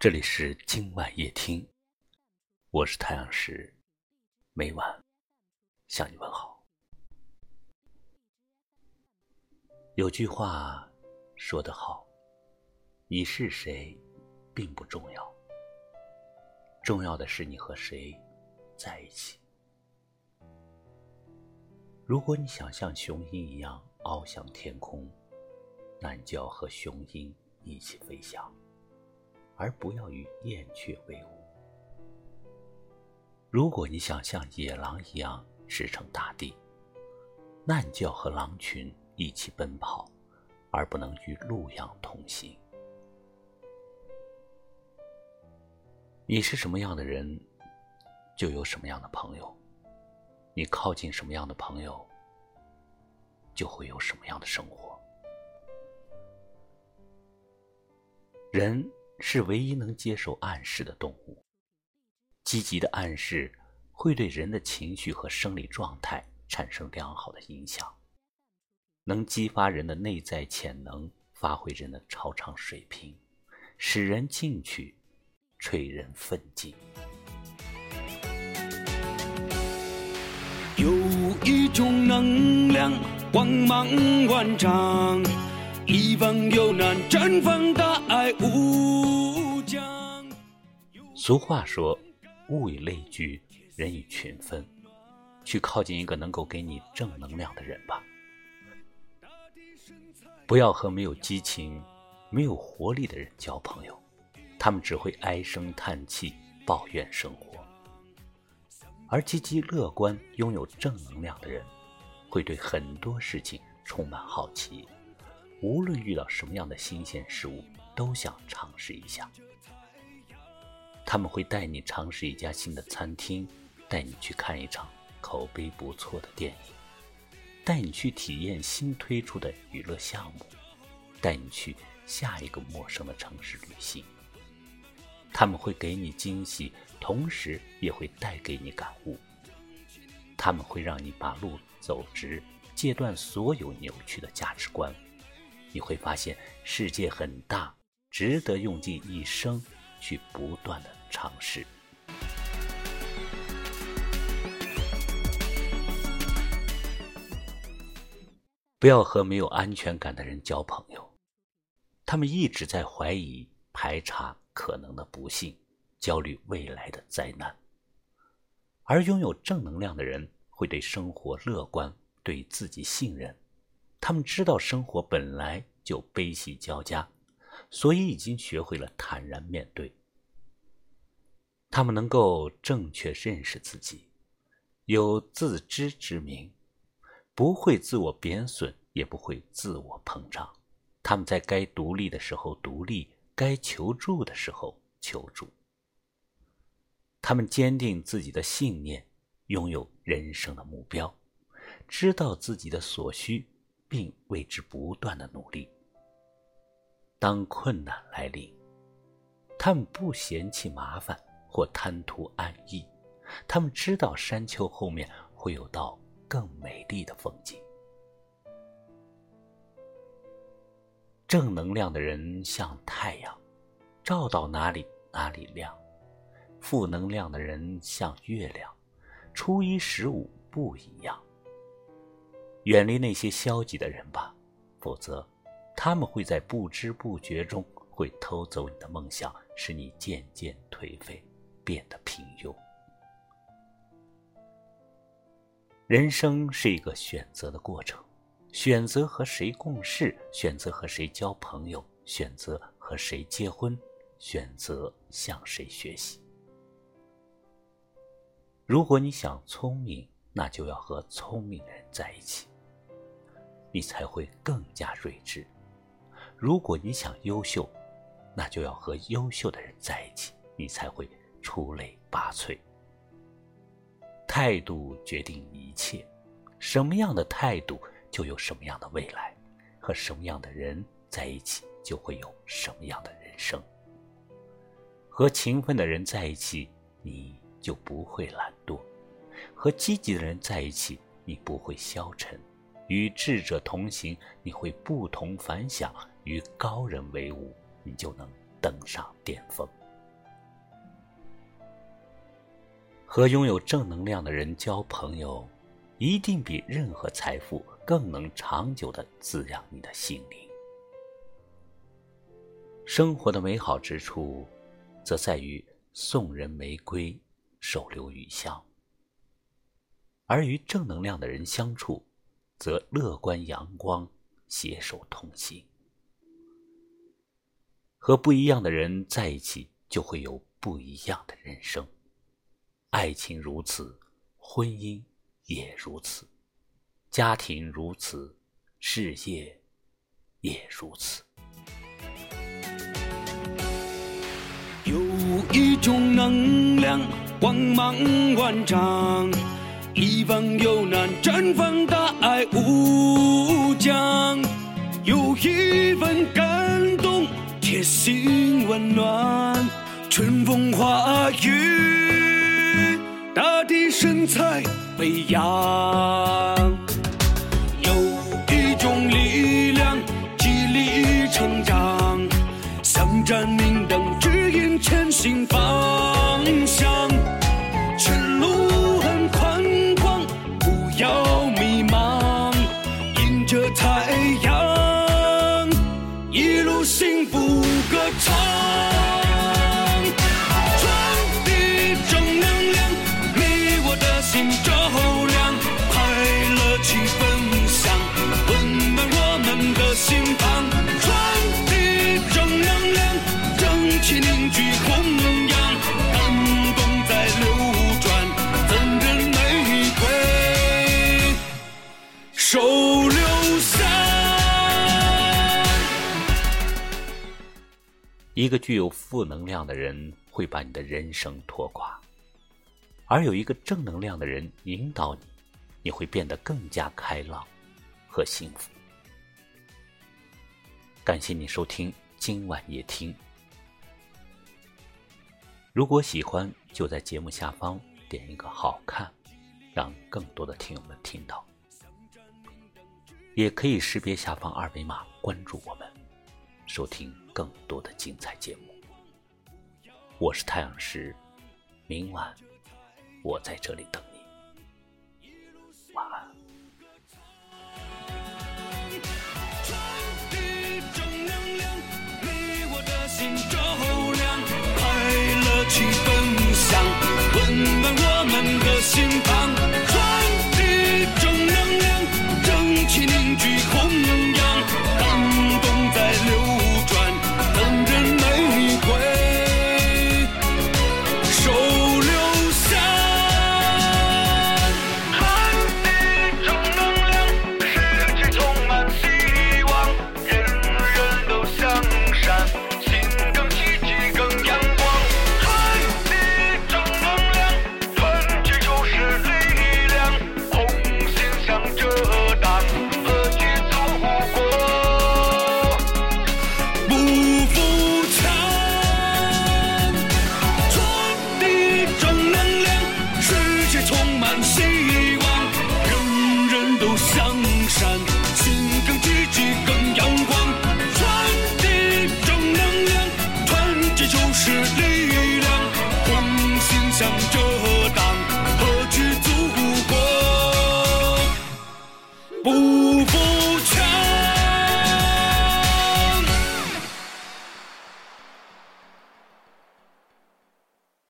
这里是今晚夜听，我是太阳石，每晚向你问好。有句话说得好，你是谁并不重要，重要的是你和谁在一起。如果你想像雄鹰一样翱翔天空，那你就要和雄鹰一起飞翔。而不要与燕雀为伍。如果你想像野狼一样驰骋大地，那你就要和狼群一起奔跑，而不能与鹿羊同行。你是什么样的人，就有什么样的朋友；你靠近什么样的朋友，就会有什么样的生活。人。是唯一能接受暗示的动物。积极的暗示会对人的情绪和生理状态产生良好的影响，能激发人的内在潜能，发挥人的超常水平，使人进取，催人奋进。有一种能量，光芒万丈。一方有难，绽放大爱无疆。俗话说：“物以类聚，人以群分。”去靠近一个能够给你正能量的人吧，不要和没有激情、没有活力的人交朋友，他们只会唉声叹气、抱怨生活。而积极乐观、拥有正能量的人，会对很多事情充满好奇。无论遇到什么样的新鲜事物，都想尝试一下。他们会带你尝试一家新的餐厅，带你去看一场口碑不错的电影，带你去体验新推出的娱乐项目，带你去下一个陌生的城市旅行。他们会给你惊喜，同时也会带给你感悟。他们会让你把路走直，戒断所有扭曲的价值观。你会发现世界很大，值得用尽一生去不断的尝试。不要和没有安全感的人交朋友，他们一直在怀疑、排查可能的不幸，焦虑未来的灾难。而拥有正能量的人会对生活乐观，对自己信任。他们知道生活本来就悲喜交加，所以已经学会了坦然面对。他们能够正确认识自己，有自知之明，不会自我贬损，也不会自我膨胀。他们在该独立的时候独立，该求助的时候求助。他们坚定自己的信念，拥有人生的目标，知道自己的所需。并为之不断的努力。当困难来临，他们不嫌弃麻烦或贪图安逸，他们知道山丘后面会有道更美丽的风景。正能量的人像太阳，照到哪里哪里亮；负能量的人像月亮，初一十五不一样。远离那些消极的人吧，否则，他们会在不知不觉中会偷走你的梦想，使你渐渐颓废，变得平庸。人生是一个选择的过程，选择和谁共事，选择和谁交朋友，选择和谁结婚，选择向谁学习。如果你想聪明，那就要和聪明人在一起。你才会更加睿智。如果你想优秀，那就要和优秀的人在一起，你才会出类拔萃。态度决定一切，什么样的态度就有什么样的未来，和什么样的人在一起就会有什么样的人生。和勤奋的人在一起，你就不会懒惰；和积极的人在一起，你不会消沉。与智者同行你会不同凡响与高人为伍你就能登上巅峰。和拥有正能量的人交朋友一定比任何财富更能长久的滋养你的心灵。生活的美好之处则在于送人玫瑰手留余香。而与正能量的人相处则乐观阳光，携手同行。和不一样的人在一起，就会有不一样的人生。爱情如此，婚姻也如此，家庭如此，事业也如此。有一种能量，光芒万丈，一方有难，绽放大爱无疆。有一份感动，贴心温暖，春风化雨，大地神采飞扬。有一种力量，激励成长，像盏明灯。指引前行方一个具有负能量的人会把你的人生拖垮，而有一个正能量的人引导你，你会变得更加开朗和幸福。感谢你收听今晚夜听。如果喜欢，就在节目下方点一个好看，让更多的听友们听到。也可以识别下方二维码关注我们，收听更多的精彩节目。我是太阳石，明晚我在这里等你。晚安。快乐气分享，温暖我们的心房。to leave.